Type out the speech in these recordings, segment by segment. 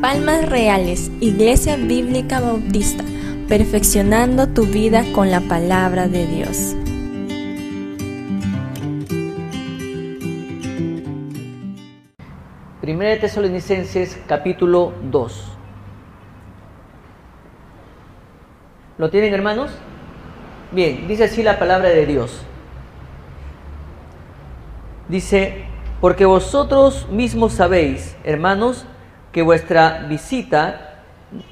Palmas Reales, Iglesia Bíblica Bautista, perfeccionando tu vida con la palabra de Dios. Primera de Tesalonicenses capítulo 2. ¿Lo tienen hermanos? Bien, dice así la palabra de Dios. Dice, porque vosotros mismos sabéis, hermanos, que vuestra visita,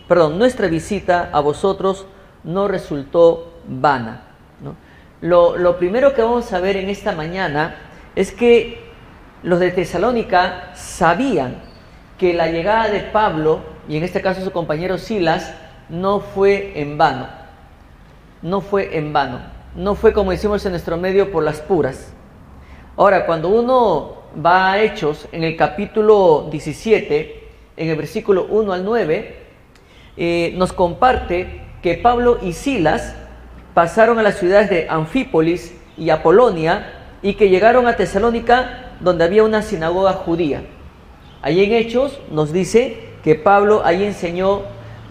perdón, nuestra visita a vosotros no resultó vana. Lo, lo primero que vamos a ver en esta mañana es que los de Tesalónica sabían que la llegada de Pablo, y en este caso su compañero Silas, no fue en vano. No fue en vano. No fue como decimos en nuestro medio por las puras. Ahora, cuando uno va a Hechos, en el capítulo 17, en el versículo 1 al 9, eh, nos comparte que Pablo y Silas pasaron a las ciudades de Anfípolis y Apolonia y que llegaron a Tesalónica donde había una sinagoga judía. Allí en Hechos nos dice que Pablo ahí enseñó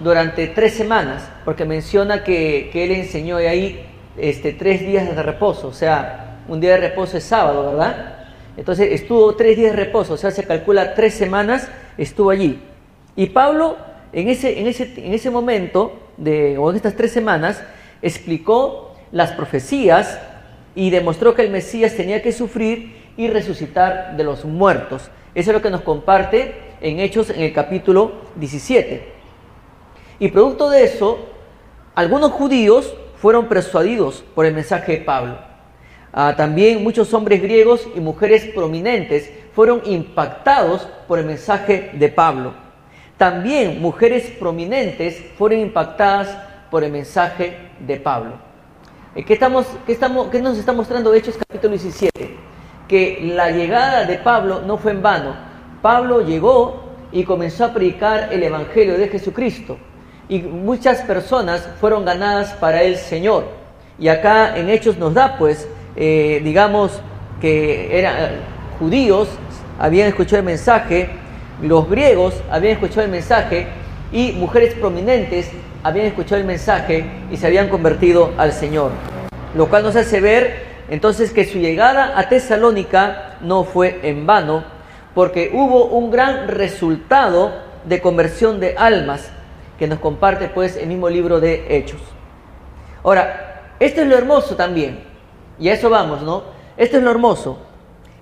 durante tres semanas, porque menciona que, él enseñó ahí este, tres días de reposo, o sea, un día de reposo es sábado, ¿verdad? Entonces estuvo tres días de reposo, o sea, se calcula tres semanas estuvo allí. Y Pablo en ese, en ese, en ese momento, de, o en estas tres semanas, explicó las profecías y demostró que el Mesías tenía que sufrir y resucitar de los muertos. Eso es lo que nos comparte en Hechos en el capítulo 17. Y producto de eso, algunos judíos fueron persuadidos por el mensaje de Pablo. Ah, también muchos hombres griegos y mujeres prominentes fueron impactados por el mensaje de Pablo. También mujeres prominentes fueron impactadas por el mensaje de Pablo. Eh, ¿Qué, estamos, qué, estamos, qué nos está mostrando Hechos capítulo 17? Que la llegada de Pablo no fue en vano. Pablo llegó y comenzó a predicar el Evangelio de Jesucristo. Y muchas personas fueron ganadas para el Señor. Y acá en Hechos nos da, pues, eh, digamos, que eran judíos habían escuchado el mensaje, los griegos habían escuchado el mensaje y mujeres prominentes habían escuchado el mensaje y se habían convertido al Señor. Lo cual nos hace ver entonces que su llegada a Tesalónica no fue en vano, porque hubo un gran resultado de conversión de almas que nos comparte pues el mismo libro de Hechos. Ahora, esto es lo hermoso también, y a eso vamos, ¿no? Esto es lo hermoso,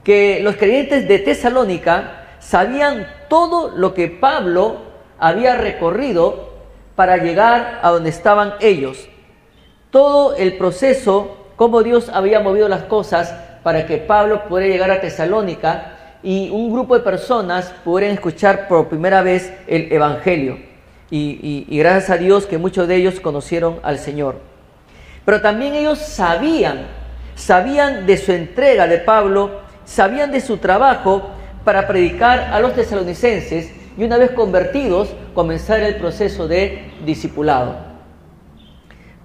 que los creyentes de Tesalónica sabían todo lo que Pablo había recorrido para llegar a donde estaban ellos. Todo el proceso, cómo Dios había movido las cosas para que Pablo pudiera llegar a Tesalónica y un grupo de personas pudieran escuchar por primera vez el Evangelio. Y, y, gracias a Dios que muchos de ellos conocieron al Señor. Pero también ellos sabían, sabían de su entrega de Pablo sabían de su trabajo para predicar a los tesalonicenses y una vez convertidos comenzar el proceso de discipulado.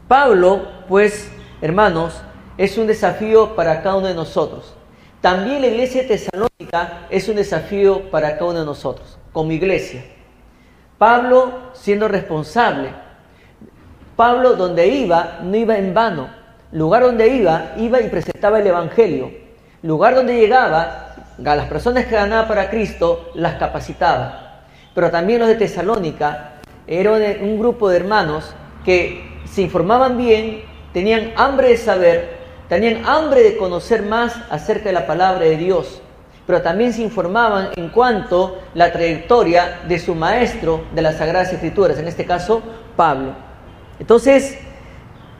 Pablo, pues, hermanos, es un desafío para cada uno de nosotros. También la iglesia tesalónica es un desafío para cada uno de nosotros, como iglesia. Pablo siendo responsable. Pablo donde iba, no iba en vano. Lugar donde iba, iba y presentaba el Evangelio lugar donde llegaba, a las personas que ganaba para Cristo, las capacitaba. Pero también los de Tesalónica eran un grupo de hermanos que se informaban bien, tenían hambre de saber, tenían hambre de conocer más acerca de la palabra de Dios, pero también se informaban en cuanto a la trayectoria de su maestro de las Sagradas Escrituras, en este caso Pablo. Entonces,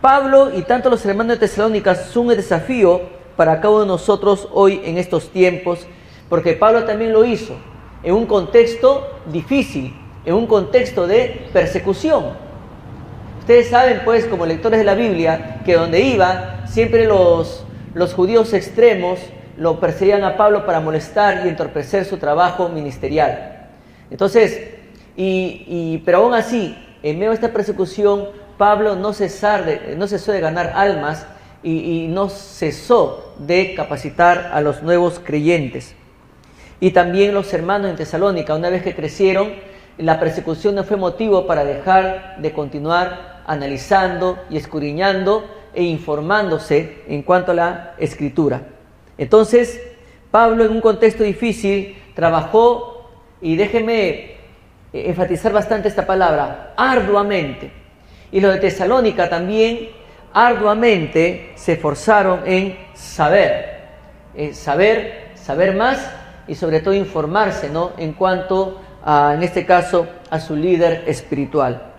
Pablo y tanto los hermanos de Tesalónica son un desafío para cada uno de nosotros hoy en estos tiempos, porque Pablo también lo hizo en un contexto difícil, en un contexto de persecución. Ustedes saben, pues, como lectores de la Biblia, que donde iba, siempre los, los judíos extremos lo perseguían a Pablo para molestar y entorpecer su trabajo ministerial. Entonces, y, pero aún así, en medio de esta persecución, Pablo no, cesar de, no cesó de ganar almas y, no cesó de capacitar a los nuevos creyentes. y también los hermanos en Tesalónica, una vez que crecieron, la persecución no fue motivo para dejar de continuar analizando y escudriñando e informándose en cuanto a la escritura. Entonces, Pablo en un contexto difícil trabajó, y déjeme enfatizar bastante esta palabra, arduamente. Y los de Tesalónica también arduamente se esforzaron en saber, en saber, saber más y sobre todo informarse, ¿no? En cuanto a, en este caso, a su líder espiritual.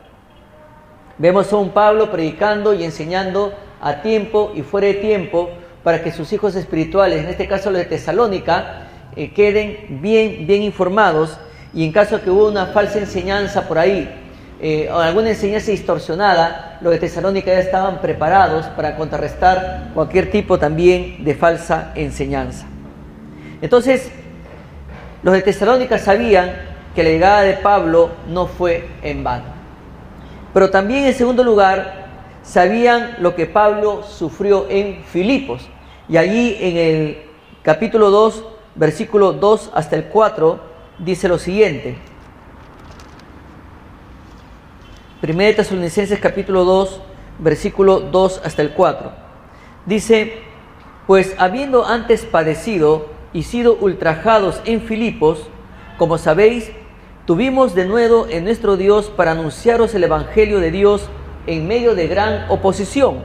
Vemos a un Pablo predicando y enseñando a tiempo y fuera de tiempo para que sus hijos espirituales, en este caso los de Tesalónica, eh, queden bien, bien informados y en caso que hubo una falsa enseñanza por ahí eh, o alguna enseñanza distorsionada, los de Tesalónica ya estaban preparados para contrarrestar cualquier tipo también de falsa enseñanza. Entonces, los de Tesalónica sabían que la llegada de Pablo no fue en vano. Pero también en segundo lugar, sabían lo que Pablo sufrió en Filipos. Y allí en el capítulo 2, versículo 2 hasta el 4, dice lo siguiente. 1 Tesalonicenses capítulo 2, versículo 2 hasta el 4. Dice, pues habiendo antes padecido y sido ultrajados en Filipos, como sabéis, tuvimos de nuevo en nuestro Dios para anunciaros el Evangelio de Dios en medio de gran oposición,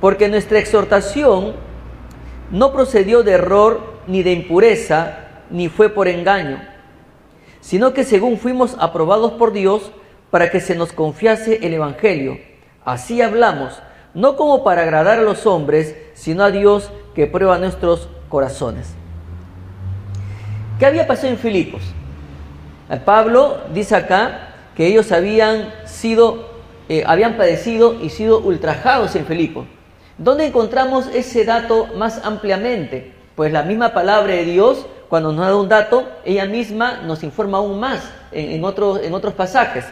porque nuestra exhortación no procedió de error ni de impureza, ni fue por engaño, sino que según fuimos aprobados por Dios para que se nos confiase el Evangelio. Así hablamos, no como para agradar a los hombres, sino a Dios que prueba nuestros corazones. ¿Qué había pasado en Filipos? Pablo dice acá que ellos habían sido, eh, habían padecido y sido ultrajados en Filipos. ¿Dónde encontramos ese dato más ampliamente? Pues la misma palabra de Dios, cuando nos da un dato, ella misma nos informa aún más en, otros, en otros pasajes.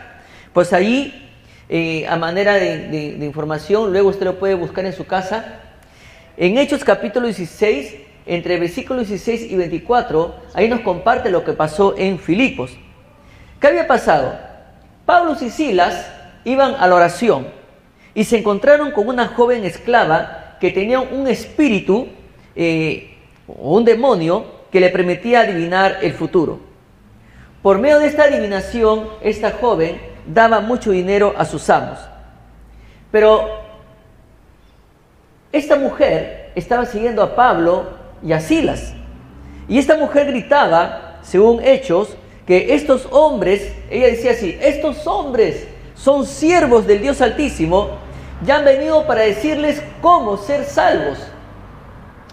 Pues ahí, eh, a manera de, información, luego usted lo puede buscar en su casa. En Hechos capítulo 16, entre versículos 16 y 24, ahí nos comparte lo que pasó en Filipos. ¿Qué había pasado? Pablo y Silas iban a la oración y se encontraron con una joven esclava que tenía un espíritu eh, o un demonio que le permitía adivinar el futuro. Por medio de esta adivinación, esta joven daba mucho dinero a sus amos. Pero esta mujer estaba siguiendo a Pablo y a Silas. Y esta mujer gritaba, según Hechos, que estos hombres, ella decía así, estos hombres son siervos del Dios Altísimo ya han venido para decirles cómo ser salvos.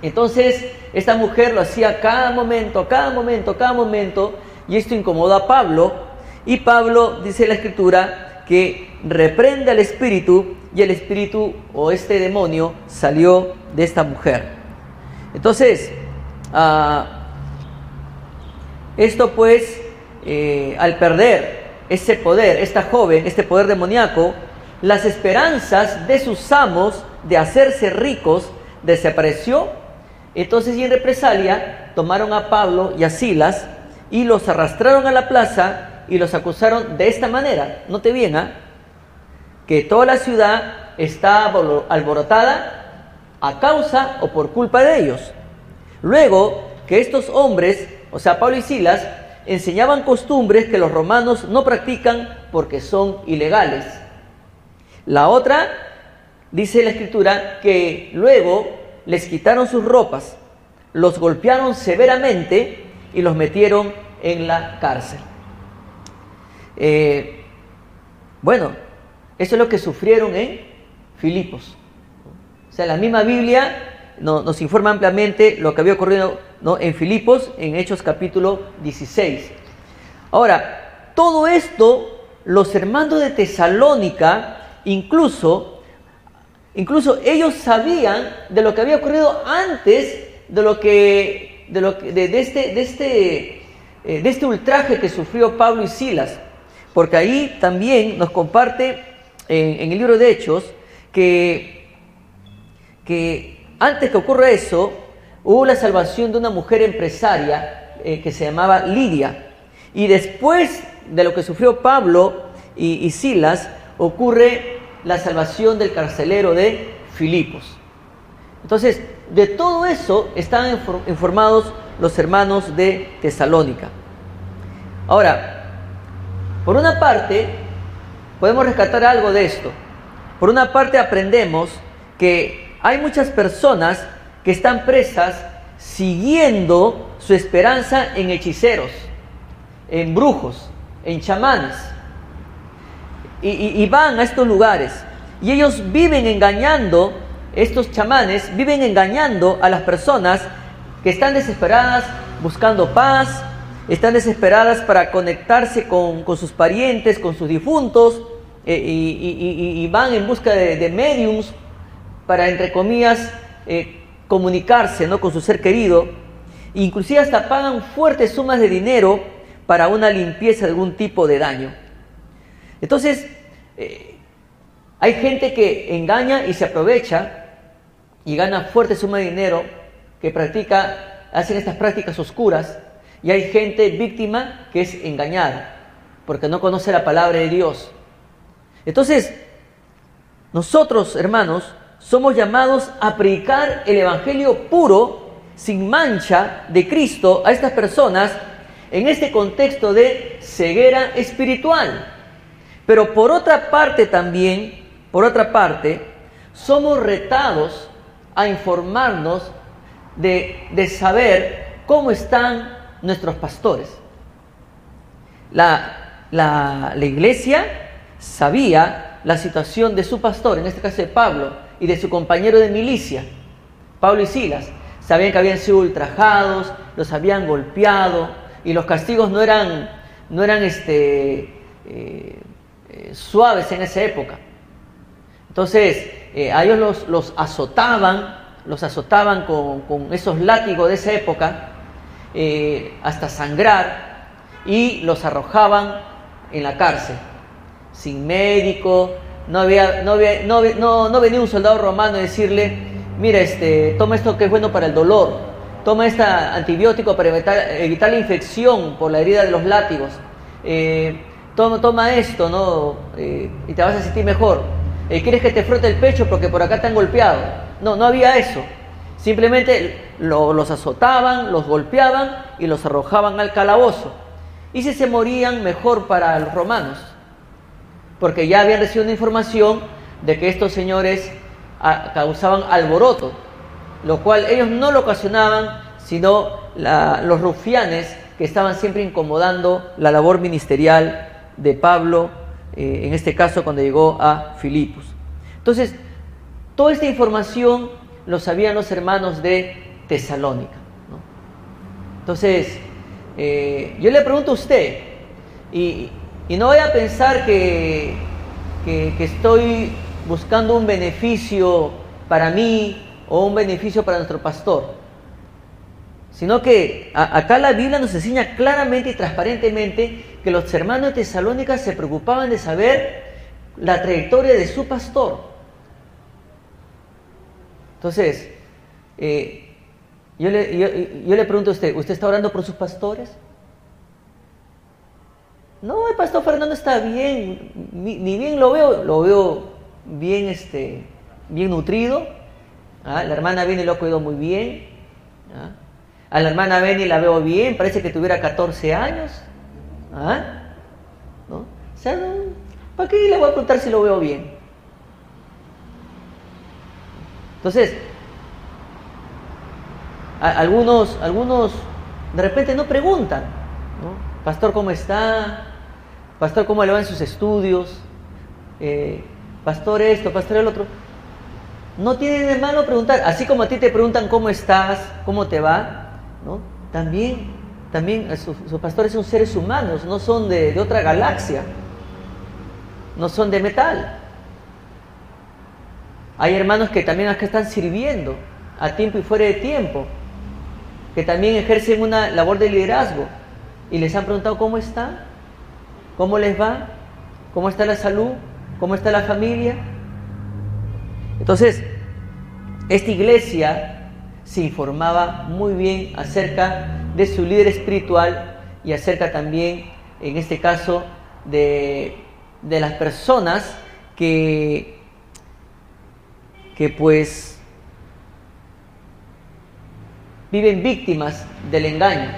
Entonces, esta mujer lo hacía cada momento, cada momento, cada momento, y esto incomoda a Pablo. Y Pablo dice la escritura que reprende al espíritu y el espíritu o este demonio salió de esta mujer. Entonces, ah, esto pues, eh, al perder ese poder, esta joven, este poder demoníaco, las esperanzas de sus amos de hacerse ricos desapareció. Entonces y en represalia tomaron a Pablo y a Silas y los arrastraron a la plaza y los acusaron de esta manera. Note bien, ¿ah? que toda la ciudad está alborotada a causa o por culpa de ellos. Luego que estos hombres, o sea, Pablo y Silas, enseñaban costumbres que los romanos no practican porque son ilegales. La otra, dice la escritura, que luego les quitaron sus ropas, los golpearon severamente y los metieron en la cárcel. Eh, bueno, eso es lo que sufrieron en Filipos. O sea, la misma Biblia nos informa ampliamente lo que había ocurrido en Filipos, en Hechos capítulo 16. Ahora, todo esto, los hermanos de Tesalónica Incluso, incluso ellos sabían de lo que había ocurrido antes de lo que, de, lo de, este, de, este, eh, de este ultraje que sufrió Pablo y Silas. Porque ahí también nos comparte en, el libro de Hechos que, que antes que ocurra eso, hubo la salvación de una mujer empresaria eh, que se llamaba Lidia. Y después de lo que sufrió Pablo y, Silas, ocurre la salvación del carcelero de Filipos. Entonces, de todo eso están informados los hermanos de Tesalónica. Ahora, por una parte, podemos rescatar algo de esto. Por una parte, aprendemos que hay muchas personas que están presas siguiendo su esperanza en hechiceros, en brujos, en chamanes. Y, van a estos lugares. Y ellos viven engañando, estos chamanes viven engañando a las personas que están desesperadas buscando paz, están desesperadas para conectarse con, sus parientes, con sus difuntos, eh, y, van en busca de, de mediums para, entre comillas, eh, comunicarse ¿no? con su ser querido, inclusive hasta pagan fuertes sumas de dinero para una limpieza de algún tipo de daño. Entonces, eh, hay gente que engaña y se aprovecha y gana fuertes sumas de dinero que practica, hacen estas prácticas oscuras, y hay gente víctima que es engañada porque no conoce la palabra de Dios. Entonces, nosotros, hermanos, somos llamados a predicar el Evangelio puro, sin mancha, de Cristo a estas personas en este contexto de ceguera espiritual. Pero por otra parte también, por otra parte, somos retados a informarnos de, de saber cómo están nuestros pastores. La, la, la iglesia sabía la situación de su pastor, en este caso de Pablo, y de su compañero de milicia, Pablo y Silas. Sabían que habían sido ultrajados, los habían golpeado y los castigos no eran, no eran este, eh, eh, suaves en esa época. Entonces, eh, a ellos los, azotaban, los azotaban con, esos látigos de esa época hasta sangrar y los arrojaban en la cárcel, sin médico, no, había, no, no, no, venía un soldado romano a decirle, mira, este, toma esto que es bueno para el dolor, toma este antibiótico para evitar, la infección por la herida de los látigos, eh, toma, toma, esto, ¿no? Eh, y te vas a sentir mejor. Eh, ¿Quieres que te frote el pecho porque por acá te han golpeado? No, no había eso. Simplemente los azotaban, los golpeaban y los arrojaban al calabozo. Y si se morían, mejor para los romanos porque ya habían recibido una información de que estos señores ah, causaban alboroto, lo cual ellos no lo ocasionaban, sino los rufianes que estaban siempre incomodando la labor ministerial de Pablo, eh, en este caso cuando llegó a Filipos. Entonces, toda esta información lo sabían los hermanos de Tesalónica. Entonces, eh, yo le pregunto a usted, y, no voy a pensar que, que, estoy buscando un beneficio para mí o un beneficio para nuestro pastor, sino que acá la Biblia nos enseña claramente y transparentemente que los hermanos de Tesalónica se preocupaban de saber la trayectoria de su pastor. Entonces, eh, yo, le, yo le pregunto a usted, ¿usted está orando por sus pastores? No, el pastor Fernando está bien, ni, bien lo veo, lo veo bien, este, bien nutrido. ¿ah? La hermana Beni lo ha cuidado muy bien. ¿ah? A la hermana Beni la veo bien, parece que tuviera 14 años. ¿Ah? ¿No? O sea, ¿para qué le voy a preguntar si lo veo bien? Entonces, algunos, algunos de repente no preguntan, ¿no? Pastor, ¿cómo está? pastor, ¿cómo le va en sus estudios? Eh, pastor esto, pastor el otro. No tiene de malo preguntar, así como a ti te preguntan cómo estás, cómo te va, ¿no? También, también eh, sus, pastores son seres humanos, no son de, otra galaxia, no son de metal. Hay hermanos que también acá están sirviendo a tiempo y fuera de tiempo, que también ejercen una labor de liderazgo y les han preguntado cómo están. ¿Cómo les va? ¿Cómo está la salud? ¿Cómo está la familia? Entonces, esta iglesia se informaba muy bien acerca de su líder espiritual y acerca también, en este caso, de, de las personas que, que pues viven víctimas del engaño.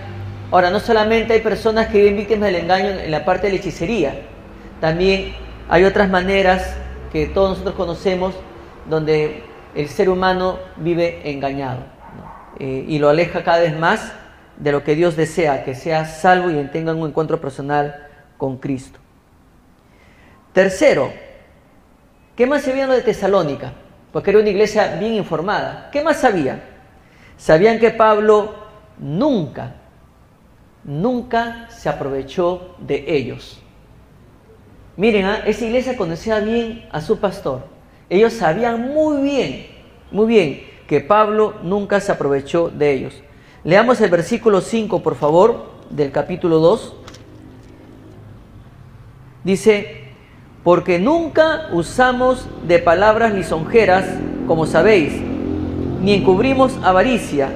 Ahora, no solamente hay personas que viven víctimas del engaño en la parte de la hechicería, también hay otras maneras que todos nosotros conocemos donde el ser humano vive engañado eh, y lo aleja cada vez más de lo que Dios desea, que sea salvo y tenga un encuentro personal con Cristo. Tercero, ¿qué más sabían lo de Tesalónica? Porque era una iglesia bien informada. ¿Qué más sabían? Sabían que Pablo nunca, nunca se aprovechó de ellos. Miren, ¿ah? esa iglesia conocía bien a su pastor. Ellos sabían muy bien, muy bien, que Pablo nunca se aprovechó de ellos. Leamos el versículo 5, por favor, del capítulo 2. Dice, porque nunca usamos de palabras lisonjeras, como sabéis, ni encubrimos avaricia.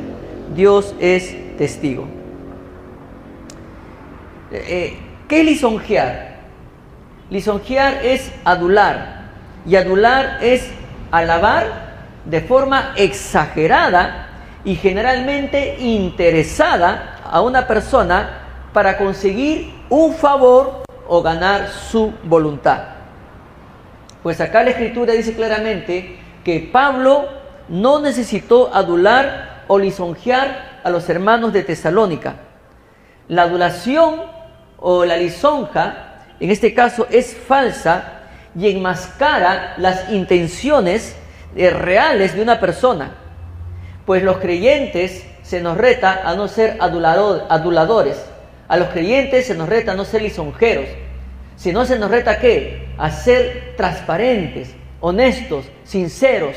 Dios es testigo. Eh, eh, ¿Qué es lisonjear? Lisonjear es adular. Y adular es alabar de forma exagerada y generalmente interesada a una persona para conseguir un favor o ganar su voluntad. Pues acá la escritura dice claramente que Pablo no necesitó adular o lisonjear a los hermanos de Tesalónica. La adulación o la lisonja, en este caso, es falsa y enmascara las intenciones reales de una persona. Pues los creyentes se nos reta a no ser aduladores. A los creyentes se nos reta a no ser lisonjeros. Si no se nos reta qué? A ser transparentes, honestos, sinceros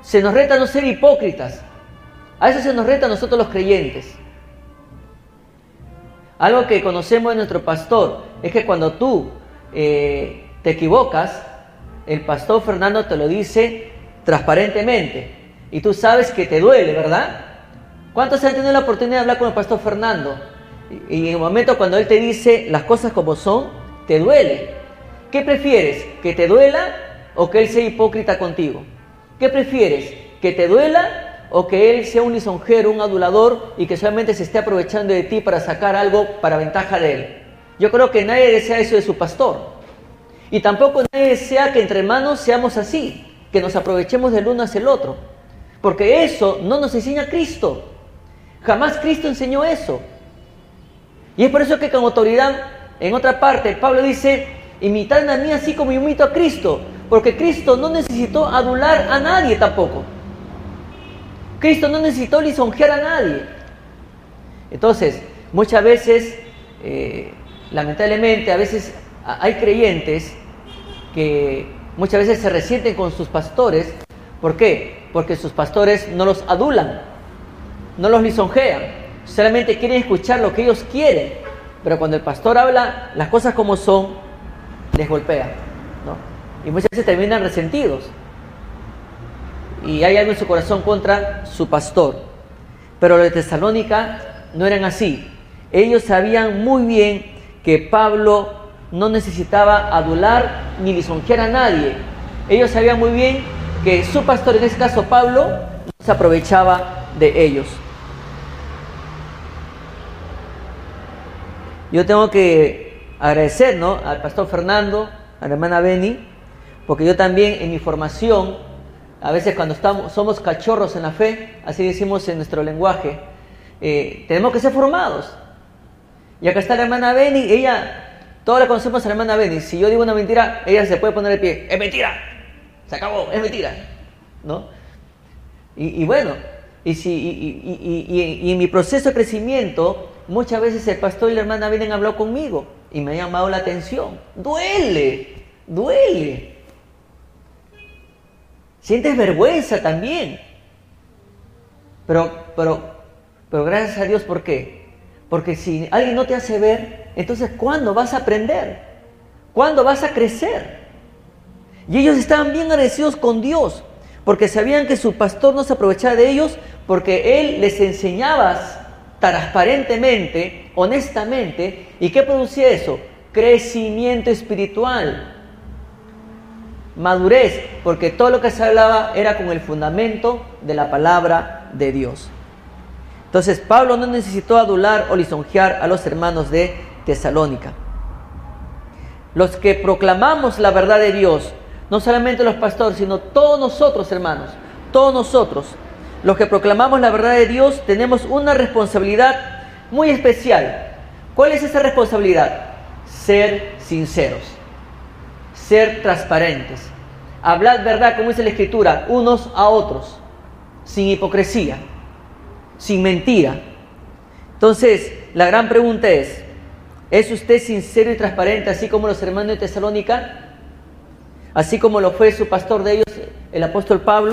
se nos reta a no ser hipócritas. A eso se nos reta a nosotros los creyentes. Algo que conocemos de nuestro pastor es que cuando tú eh, te equivocas, el pastor Fernando te lo dice transparentemente. Y tú sabes que te duele, ¿verdad? ¿Cuántos han tenido la oportunidad de hablar con el pastor Fernando? Y, en el momento cuando él te dice las cosas como son, te duele. ¿Qué prefieres? ¿Que te duela o que él sea hipócrita contigo? ¿Qué prefieres? ¿Que te duela o que él sea un lisonjero, un adulador y que solamente se esté aprovechando de ti para sacar algo para ventaja de él? Yo creo que nadie desea eso de su pastor. Y tampoco nadie desea que entre hermanos seamos así, que nos aprovechemos del uno hacia el otro. Porque eso no nos enseña Cristo. Jamás Cristo enseñó eso. Y es por eso que con autoridad, en otra parte, Pablo dice, imitadme a mí así como yo imito a Cristo. Porque Cristo no necesitó adular a nadie tampoco. Cristo no necesitó lisonjear a nadie. Entonces, muchas veces, eh, lamentablemente, a veces hay creyentes que muchas veces se resienten con sus pastores. ¿Por qué? Porque sus pastores no los adulan, no los lisonjean, solamente quieren escuchar lo que ellos quieren. Pero cuando el pastor habla las cosas como son, les golpea. ¿no? y muchas veces terminan resentidos. Y hay algo en su corazón contra su pastor. Pero los de Tesalónica no eran así. Ellos sabían muy bien que Pablo no necesitaba adular ni lisonjear a nadie. Ellos sabían muy bien que su pastor, en este caso Pablo, se aprovechaba de ellos. Yo tengo que agradecer ¿no? al pastor Fernando, a la hermana Beni, porque yo también en mi formación, a veces cuando estamos, somos cachorros en la fe, así decimos en nuestro lenguaje, eh, tenemos que ser formados. Y acá está la hermana Beni, ella, todos la conocemos a la hermana Beni, si yo digo una mentira, ella se puede poner de pie, es mentira, se acabó, es mentira, ¿no? Y, bueno, y, si, y, en mi proceso de crecimiento, muchas veces el pastor y la hermana Beni han hablado conmigo y me han llamado la atención, duele, duele. Sientes vergüenza también. Pero, pero, pero gracias a Dios, ¿por qué? Porque si alguien no te hace ver, entonces ¿cuándo vas a aprender? ¿Cuándo vas a crecer? Y ellos estaban bien agradecidos con Dios, porque sabían que su pastor no se aprovechaba de ellos, porque él les enseñaba transparentemente, honestamente. ¿Y qué producía eso? Crecimiento espiritual. Madurez, porque todo lo que se hablaba era con el fundamento de la palabra de Dios. Entonces Pablo no necesitó adular o lisonjear a los hermanos de Tesalónica. Los que proclamamos la verdad de Dios, no solamente los pastores, sino todos nosotros, hermanos, todos nosotros, los que proclamamos la verdad de Dios, tenemos una responsabilidad muy especial. ¿Cuál es esa responsabilidad? Ser sinceros, ser transparentes, hablar verdad, como dice la Escritura, unos a otros, sin hipocresía, sin mentira. Entonces, la gran pregunta es, ¿es usted sincero y transparente, así como los hermanos de Tesalónica? Así como lo fue su pastor de ellos, el apóstol Pablo.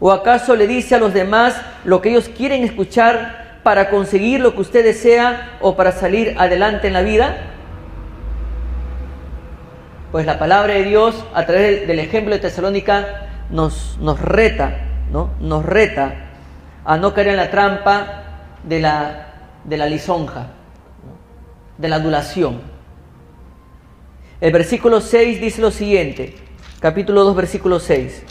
¿O acaso le dice a los demás lo que ellos quieren escuchar para conseguir lo que usted desea o para salir adelante en la vida? Pues la palabra de Dios, a través del ejemplo de Tesalónica, nos, nos reta, ¿no? Nos reta a no caer en la trampa de la, de la lisonja, de la adulación. El versículo 6 dice lo siguiente, capítulo 2, versículo 6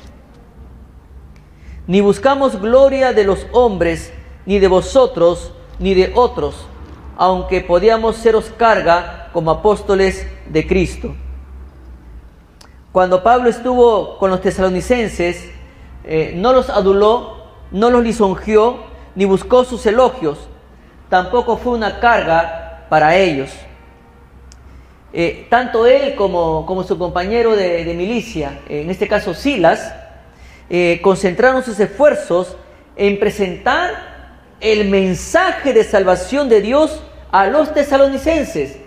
ni buscamos gloria de los hombres, ni de vosotros, ni de otros, aunque podíamos seros carga como apóstoles de Cristo. Cuando Pablo estuvo con los tesalonicenses, eh, no los aduló, no los lisonjeó, ni buscó sus elogios, tampoco fue una carga para ellos. Eh, tanto él como, como su compañero de, milicia, en este caso Silas, eh, concentraron sus esfuerzos en presentar el mensaje de salvación de Dios a los tesalonicenses.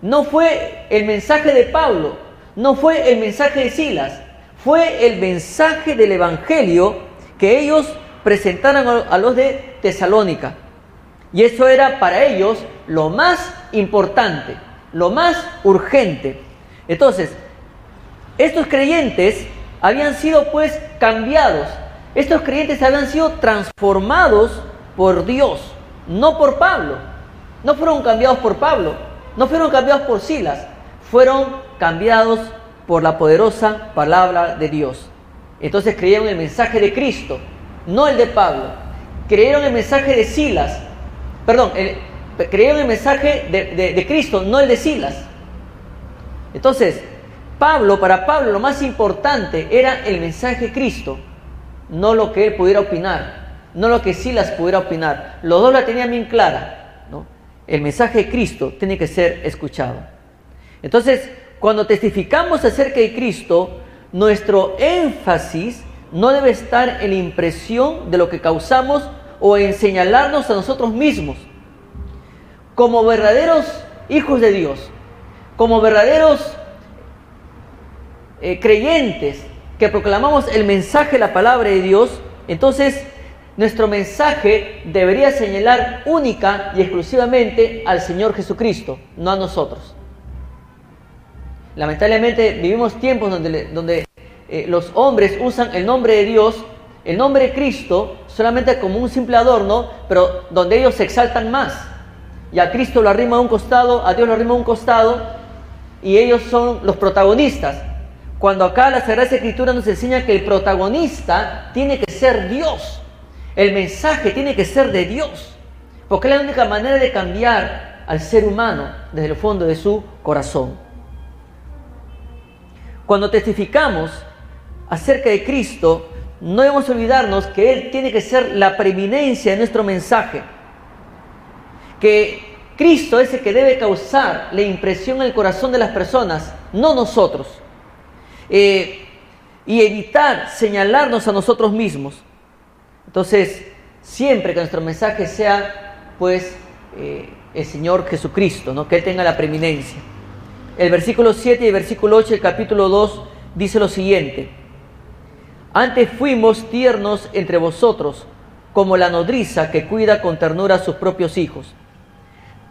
No fue el mensaje de Pablo, no fue el mensaje de Silas, fue el mensaje del Evangelio que ellos presentaron a los de Tesalónica. Y eso era para ellos lo más importante, lo más urgente. Entonces, estos creyentes habían sido pues cambiados. Estos creyentes habían sido transformados por Dios, no por Pablo. No fueron cambiados por Pablo, no fueron cambiados por Silas, fueron cambiados por la poderosa palabra de Dios. Entonces creyeron el mensaje de Cristo, no el de Pablo. Creyeron el mensaje de Silas, perdón, creyeron el mensaje de, de Cristo, no el de Silas. Entonces, Pablo, para Pablo lo más importante era el mensaje de Cristo, no lo que él pudiera opinar, no lo que Silas pudiera opinar. Los dos la tenían bien clara. ¿no? El mensaje de Cristo tiene que ser escuchado. Entonces, cuando testificamos acerca de Cristo, nuestro énfasis no debe estar en la impresión de lo que causamos o en señalarnos a nosotros mismos. Como verdaderos hijos de Dios, como verdaderos eh, creyentes que proclamamos el mensaje, la palabra de Dios, entonces nuestro mensaje debería señalar única y exclusivamente al Señor Jesucristo, no a nosotros. Lamentablemente vivimos tiempos donde, donde eh, los hombres usan el nombre de Dios, el nombre de Cristo, solamente como un simple adorno, pero donde ellos se exaltan más. Y a Cristo lo arrima a un costado, a Dios lo arrima a un costado, y ellos son los protagonistas. Cuando acá la Sagrada Escritura nos enseña que el protagonista tiene que ser Dios. El mensaje tiene que ser de Dios. Porque es la única manera de cambiar al ser humano desde el fondo de su corazón. Cuando testificamos acerca de Cristo, no debemos olvidarnos que Él tiene que ser la preeminencia de nuestro mensaje. Que Cristo es el que debe causar la impresión en el corazón de las personas, no nosotros. Eh, y evitar señalarnos a nosotros mismos. Entonces, siempre que nuestro mensaje sea, pues, eh, el Señor Jesucristo, ¿no? que Él tenga la preeminencia. El versículo 7 y el versículo 8 del capítulo 2 dice lo siguiente. Antes fuimos tiernos entre vosotros, como la nodriza que cuida con ternura a sus propios hijos.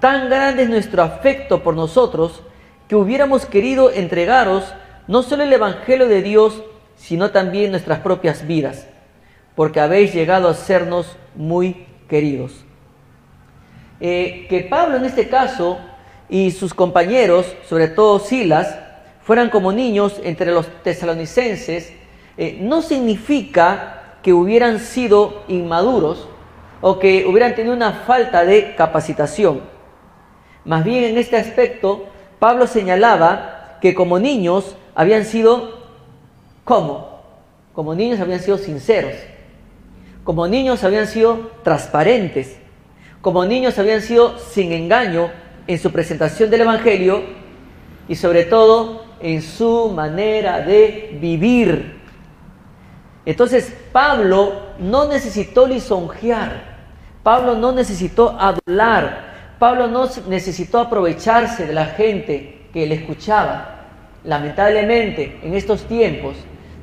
Tan grande es nuestro afecto por nosotros que hubiéramos querido entregaros no solo el Evangelio de Dios, sino también nuestras propias vidas, porque habéis llegado a sernos muy queridos. eh, que Pablo en este caso y sus compañeros, sobre todo Silas, fueran como niños entre los tesalonicenses, eh, no significa que hubieran sido inmaduros o que hubieran tenido una falta de capacitación. Más bien en este aspecto, Pablo señalaba que como niños habían sido, ¿cómo? Como niños habían sido sinceros, como niños habían sido transparentes, como niños habían sido sin engaño en su presentación del Evangelio y sobre todo en su manera de vivir. Entonces Pablo no necesitó lisonjear, Pablo no necesitó adular, Pablo no necesitó aprovecharse de la gente que le escuchaba. Lamentablemente, en estos tiempos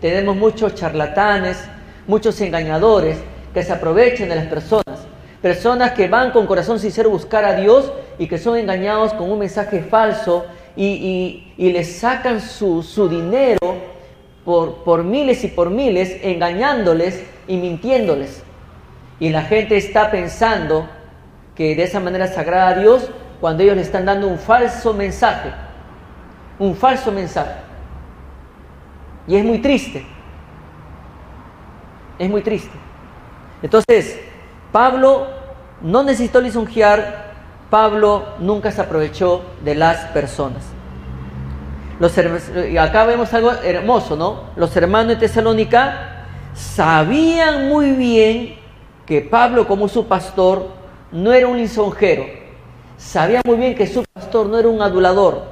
tenemos muchos charlatanes, muchos engañadores que se aprovechan de las personas. Personas que van con corazón sincero a buscar a Dios y que son engañados con un mensaje falso y, les sacan su, dinero por miles y por miles, engañándoles y mintiéndoles. Y la gente está pensando que de esa manera se agrada a Dios cuando ellos le están dando un falso mensaje. Un falso mensaje. Y es muy triste. Es muy triste. Entonces, Pablo no necesitó lisonjear, Pablo nunca se aprovechó de las personas. Los, acá vemos algo hermoso, ¿no? Los hermanos de Tesalónica sabían muy bien que Pablo como su pastor no era un lisonjero, sabían muy bien que su pastor no era un adulador,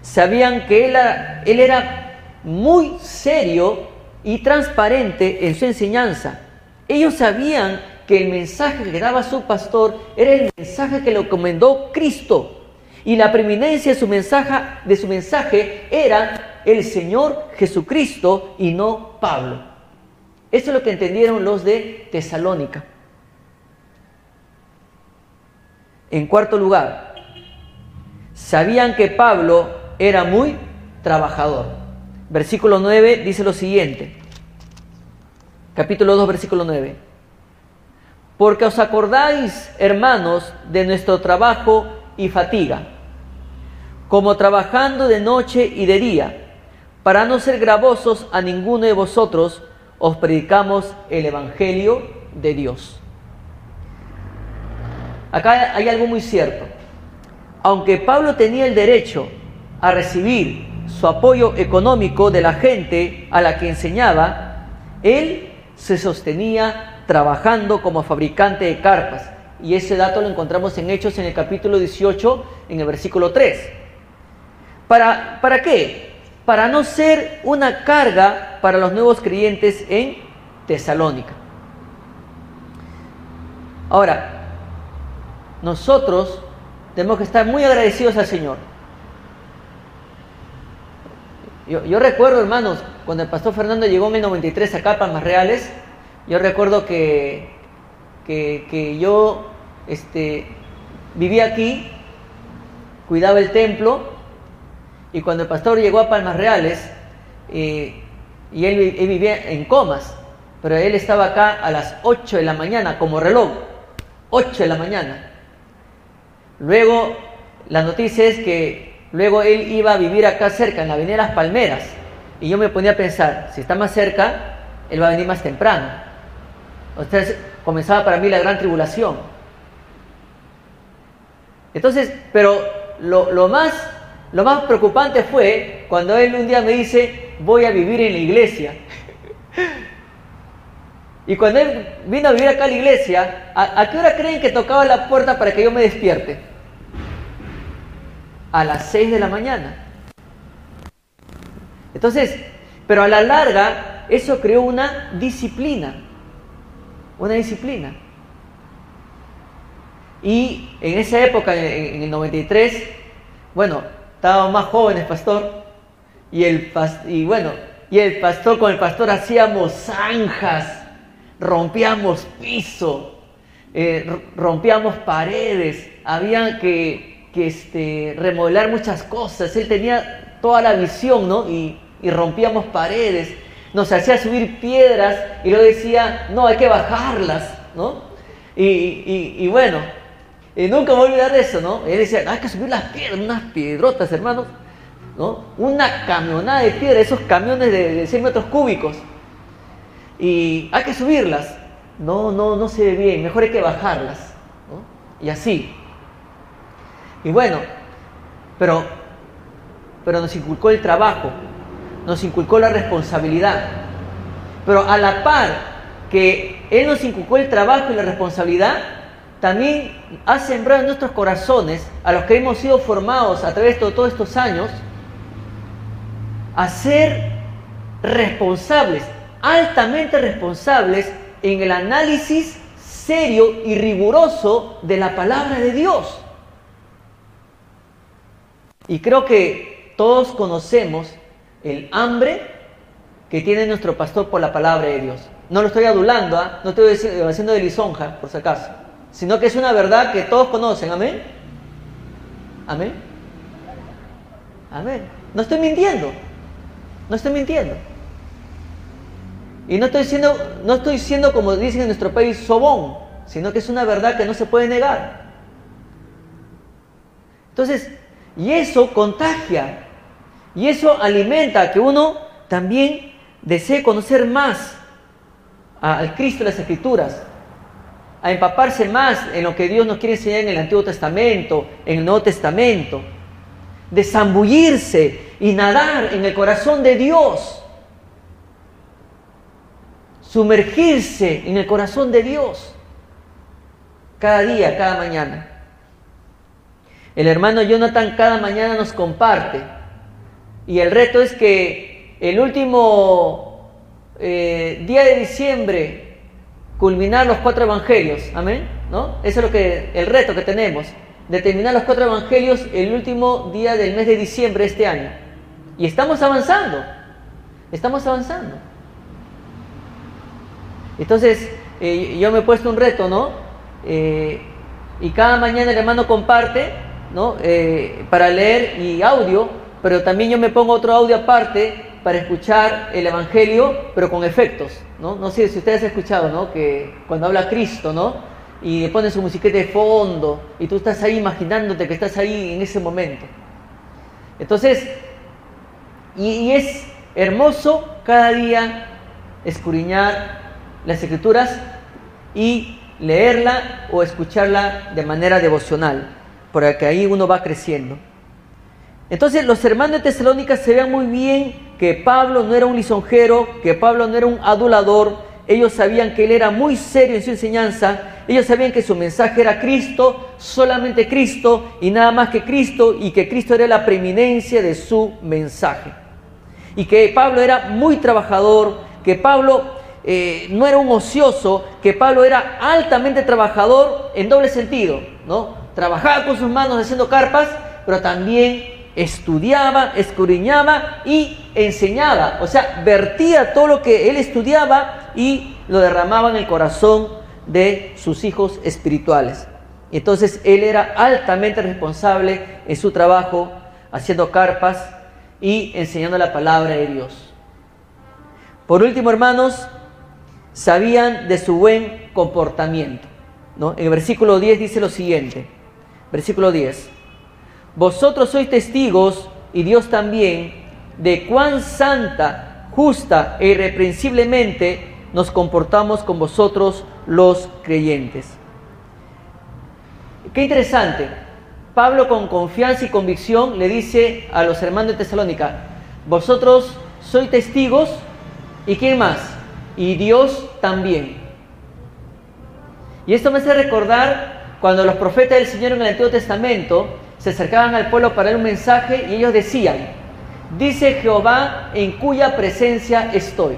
sabían que él era, él era muy serio y transparente en su enseñanza. Ellos sabían que el mensaje que daba su pastor era el mensaje que le encomendó Cristo. Y la preeminencia de su mensaje, de su mensaje era el Señor Jesucristo y no Pablo. Eso es lo que entendieron los de Tesalónica. En cuarto lugar, sabían que Pablo era muy trabajador. Versículo 9 dice lo siguiente. Capítulo 2, versículo 9. Porque os acordáis, hermanos, de nuestro trabajo y fatiga, como trabajando de noche y de día, para no ser gravosos a ninguno de vosotros, os predicamos el Evangelio de Dios. Acá hay algo muy cierto. Aunque Pablo tenía el derecho a recibir su apoyo económico de la gente a la que enseñaba, él se sostenía trabajando como fabricante de carpas. Y ese dato lo encontramos en Hechos en el capítulo 18, en el versículo 3. ¿Para, ¿Para qué? Para no ser una carga para los nuevos creyentes en Tesalónica. Ahora, nosotros tenemos que estar muy agradecidos al Señor. Yo, recuerdo, hermanos, cuando el pastor Fernando llegó en el 93 acá a Palmas Reales, yo recuerdo que, que, yo este, vivía aquí, cuidaba el templo, y cuando el pastor llegó a Palmas Reales, eh, y él, él, vivía en comas, pero él estaba acá a las 8 de la mañana como reloj, 8 de la mañana. Luego, la noticia es que luego él iba a vivir acá cerca, en la avenida Las Palmeras. Y yo me ponía a pensar, si está más cerca, él va a venir más temprano. Entonces comenzaba para mí la gran tribulación. Entonces, pero lo, más, lo más preocupante fue cuando él un día me dice, voy a vivir en la iglesia. y cuando él vino a vivir acá a la iglesia, ¿a qué hora creen que tocaba la puerta para que yo me despierte? A las 6 de la mañana. Entonces, pero a la larga, eso creó una disciplina, una disciplina. Y en esa época, en el 93, bueno, estábamos más jóvenes, pastor, y, el, y bueno, y el pastor con el pastor hacíamos zanjas, rompíamos piso, eh, rompíamos paredes, había que que este, remodelar muchas cosas. Él tenía toda la visión, ¿no? Y, rompíamos paredes, nos hacía subir piedras y luego decía, no, hay que bajarlas, ¿no? Y, bueno, Y nunca me voy a olvidar de eso, ¿no? Él decía, hay que subir las piedras, unas piedrotas, hermanos, ¿no? Una camionada de piedra, esos camiones de, de 100 metros cúbicos. Y hay que subirlas. No, no, no se ve bien, mejor hay que bajarlas. ¿no? Y así. Y bueno, pero, pero nos inculcó el trabajo, nos inculcó la responsabilidad. Pero a la par que Él nos inculcó el trabajo y la responsabilidad, también ha sembrado en nuestros corazones, a los que hemos sido formados a través de todos estos años, a ser responsables, altamente responsables en el análisis serio y riguroso de la palabra de Dios. Y creo que todos conocemos el hambre que tiene nuestro pastor por la palabra de Dios. No lo estoy adulando, ¿ah? no estoy haciendo de lisonja, por si acaso, sino que es una verdad que todos conocen. Amén. Amén. Amén. No estoy mintiendo. No estoy mintiendo. Y no estoy siendo, no estoy siendo como dicen en nuestro país, sobón, sino que es una verdad que no se puede negar. Entonces, y eso contagia, y eso alimenta que uno también desee conocer más al Cristo de las Escrituras, a empaparse más en lo que Dios nos quiere enseñar en el Antiguo Testamento, en el Nuevo Testamento, de zambullirse y nadar en el corazón de Dios sumergirse en el corazón de Dios cada día, cada mañana. El hermano Jonathan cada mañana nos comparte y el reto es que el último eh, día de diciembre culminar los cuatro evangelios, amén, ¿no? Eso es lo que el reto que tenemos, de terminar los cuatro evangelios el último día del mes de diciembre de este año. Y estamos avanzando, estamos avanzando. Entonces, eh, yo me he puesto un reto, ¿no? Eh, y cada mañana el hermano comparte, ¿no? Eh, para leer y audio, pero también yo me pongo otro audio aparte para escuchar el Evangelio, pero con efectos, ¿no? No sé si ustedes han escuchado, ¿no? Que cuando habla Cristo, ¿no? Y le su musiquete de fondo y tú estás ahí imaginándote que estás ahí en ese momento. Entonces, y es hermoso cada día escudriñar las escrituras y leerla o escucharla de manera devocional, porque ahí uno va creciendo. Entonces los hermanos de Tesalónica se vean muy bien que Pablo no era un lisonjero, que Pablo no era un adulador, ellos sabían que él era muy serio en su enseñanza, ellos sabían que su mensaje era Cristo, solamente Cristo y nada más que Cristo, y que Cristo era la preeminencia de su mensaje. Y que Pablo era muy trabajador, que Pablo eh, no era un ocioso, que Pablo era altamente trabajador en doble sentido, ¿no? Trabajaba con sus manos haciendo carpas, pero también estudiaba, escudriñaba y enseñaba, o sea, vertía todo lo que él estudiaba y lo derramaba en el corazón de sus hijos espirituales. Entonces él era altamente responsable en su trabajo, haciendo carpas y enseñando la palabra de Dios. Por último, hermanos, sabían de su buen comportamiento. ¿no? En el versículo 10 dice lo siguiente, versículo 10, vosotros sois testigos y Dios también de cuán santa, justa e irreprensiblemente nos comportamos con vosotros los creyentes. Qué interesante. Pablo con confianza y convicción le dice a los hermanos de Tesalónica, vosotros sois testigos y quién más? y Dios también. Y esto me hace recordar cuando los profetas del Señor en el Antiguo Testamento se acercaban al pueblo para dar un mensaje y ellos decían, dice Jehová en cuya presencia estoy.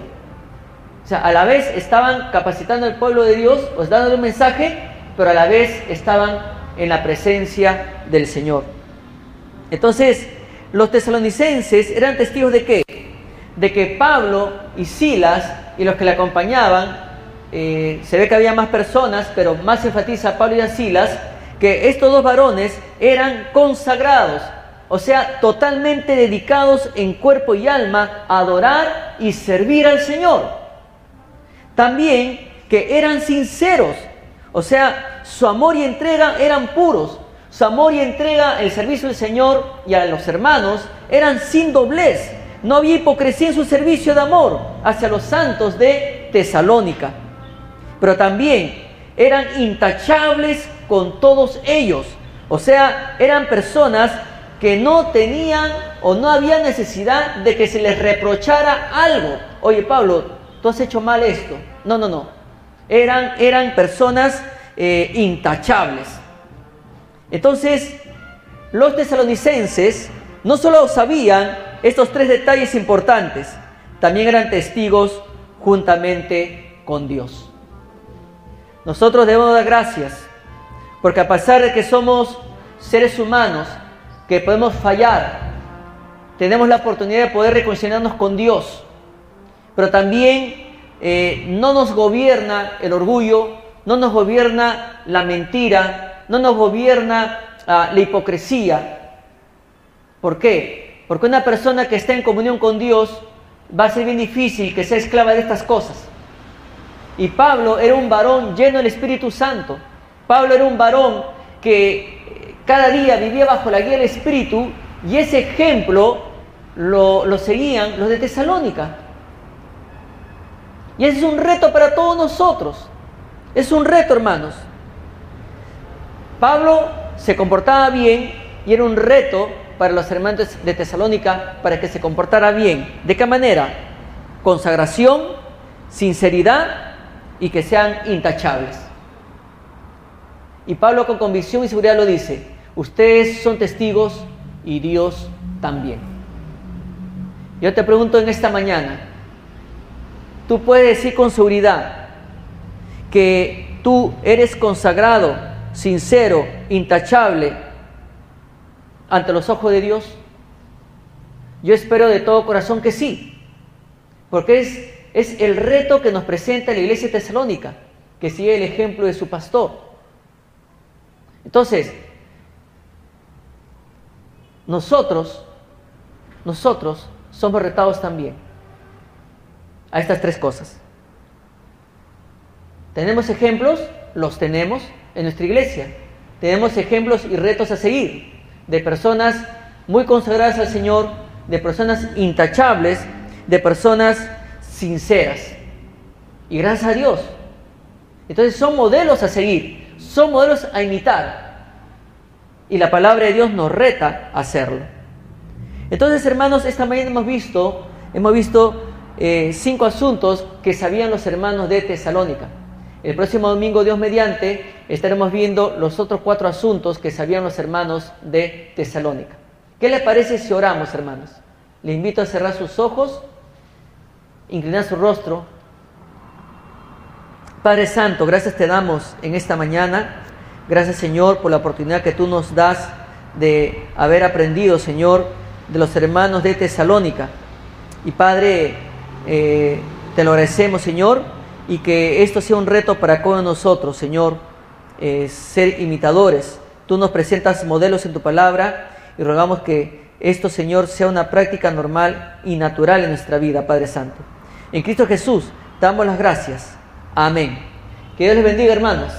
O sea, a la vez estaban capacitando al pueblo de Dios, os dando un mensaje, pero a la vez estaban en la presencia del Señor. Entonces, los tesalonicenses eran testigos de qué? De que Pablo y Silas y los que le acompañaban, eh, se ve que había más personas, pero más enfatiza Pablo y a Silas, que estos dos varones eran consagrados, o sea, totalmente dedicados en cuerpo y alma a adorar y servir al Señor. También que eran sinceros, o sea, su amor y entrega eran puros. Su amor y entrega, el servicio del Señor y a los hermanos eran sin doblez. No había hipocresía en su servicio de amor hacia los santos de Tesalónica. Pero también eran intachables con todos ellos. O sea, eran personas que no tenían o no había necesidad de que se les reprochara algo. Oye Pablo, tú has hecho mal esto. No, no, no. Eran, eran personas eh, intachables. Entonces, los tesalonicenses no solo sabían estos tres detalles importantes, también eran testigos juntamente con Dios. Nosotros debemos dar gracias, porque a pesar de que somos seres humanos, que podemos fallar, tenemos la oportunidad de poder reconciliarnos con Dios, pero también eh, no nos gobierna el orgullo, no nos gobierna la mentira, no nos gobierna ah, la hipocresía. ¿Por qué? Porque una persona que está en comunión con Dios va a ser bien difícil que sea esclava de estas cosas. Y Pablo era un varón lleno del Espíritu Santo. Pablo era un varón que cada día vivía bajo la guía del Espíritu y ese ejemplo lo, lo seguían los de Tesalónica. Y ese es un reto para todos nosotros. Es un reto, hermanos. Pablo se comportaba bien y era un reto para los hermanos de Tesalónica para que se comportara bien. ¿De qué manera? Consagración, sinceridad y que sean intachables. Y Pablo con convicción y seguridad lo dice, ustedes son testigos y Dios también. Yo te pregunto en esta mañana, tú puedes decir con seguridad que tú eres consagrado, sincero, intachable ante los ojos de Dios? Yo espero de todo corazón que sí, porque es es el reto que nos presenta la iglesia tesalónica, que sigue el ejemplo de su pastor. Entonces, nosotros, nosotros somos retados también a estas tres cosas. ¿Tenemos ejemplos? Los tenemos en nuestra iglesia. Tenemos ejemplos y retos a seguir de personas muy consagradas al Señor, de personas intachables, de personas sinceras. Y gracias a Dios. Entonces son modelos a seguir, son modelos a imitar. Y la palabra de Dios nos reta a hacerlo. Entonces, hermanos, esta mañana hemos visto, hemos visto eh, cinco asuntos que sabían los hermanos de Tesalónica. El próximo domingo, Dios mediante, estaremos viendo los otros cuatro asuntos que sabían los hermanos de Tesalónica. ¿Qué les parece si oramos, hermanos? Les invito a cerrar sus ojos inclinar su rostro. Padre Santo, gracias te damos en esta mañana. Gracias Señor por la oportunidad que tú nos das de haber aprendido, Señor, de los hermanos de Tesalónica. Y Padre, eh, te lo agradecemos, Señor, y que esto sea un reto para todos nosotros, Señor, eh, ser imitadores. Tú nos presentas modelos en tu palabra y rogamos que esto, Señor, sea una práctica normal y natural en nuestra vida, Padre Santo. En Cristo Jesús damos las gracias. Amén. Que Dios les bendiga, hermanos.